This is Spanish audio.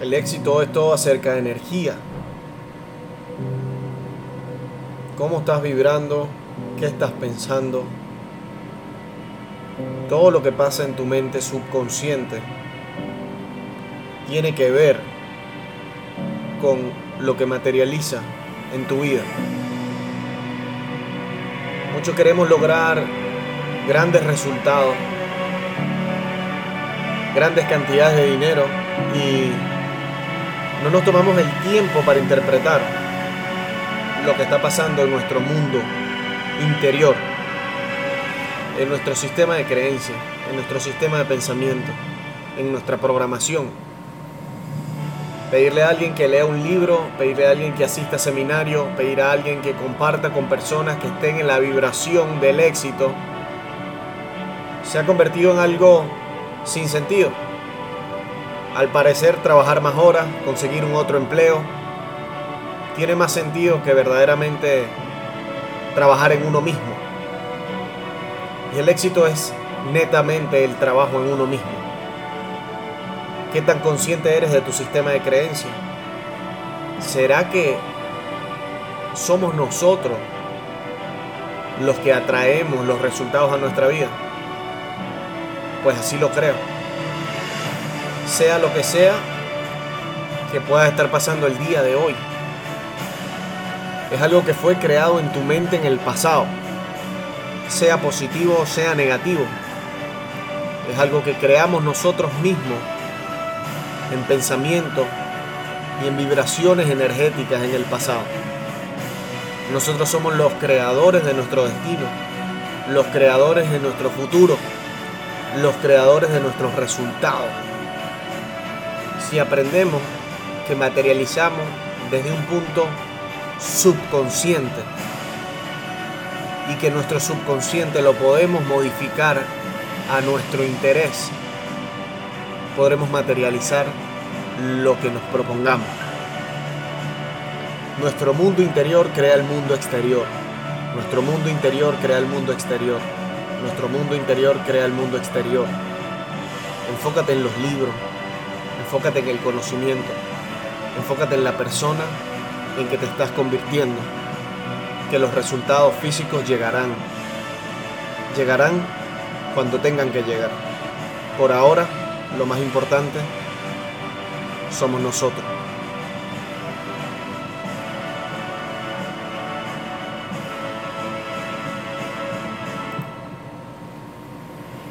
El éxito es todo acerca de energía. ¿Cómo estás vibrando? ¿Qué estás pensando? Todo lo que pasa en tu mente subconsciente tiene que ver con lo que materializa en tu vida. Muchos queremos lograr grandes resultados, grandes cantidades de dinero y no nos tomamos el tiempo para interpretar lo que está pasando en nuestro mundo interior, en nuestro sistema de creencias, en nuestro sistema de pensamiento, en nuestra programación. Pedirle a alguien que lea un libro, pedirle a alguien que asista a seminario, pedir a alguien que comparta con personas que estén en la vibración del éxito, se ha convertido en algo sin sentido. Al parecer, trabajar más horas, conseguir un otro empleo, tiene más sentido que verdaderamente trabajar en uno mismo. Y el éxito es netamente el trabajo en uno mismo. ¿Qué tan consciente eres de tu sistema de creencias? ¿Será que somos nosotros los que atraemos los resultados a nuestra vida? Pues así lo creo sea lo que sea que pueda estar pasando el día de hoy. Es algo que fue creado en tu mente en el pasado, sea positivo o sea negativo. Es algo que creamos nosotros mismos en pensamiento y en vibraciones energéticas en el pasado. Nosotros somos los creadores de nuestro destino, los creadores de nuestro futuro, los creadores de nuestros resultados si aprendemos que materializamos desde un punto subconsciente y que nuestro subconsciente lo podemos modificar a nuestro interés, podremos materializar lo que nos propongamos. Nuestro mundo interior crea el mundo exterior. Nuestro mundo interior crea el mundo exterior. Nuestro mundo interior crea el mundo exterior. Enfócate en los libros, Enfócate en el conocimiento. Enfócate en la persona en que te estás convirtiendo. Que los resultados físicos llegarán. Llegarán cuando tengan que llegar. Por ahora, lo más importante somos nosotros.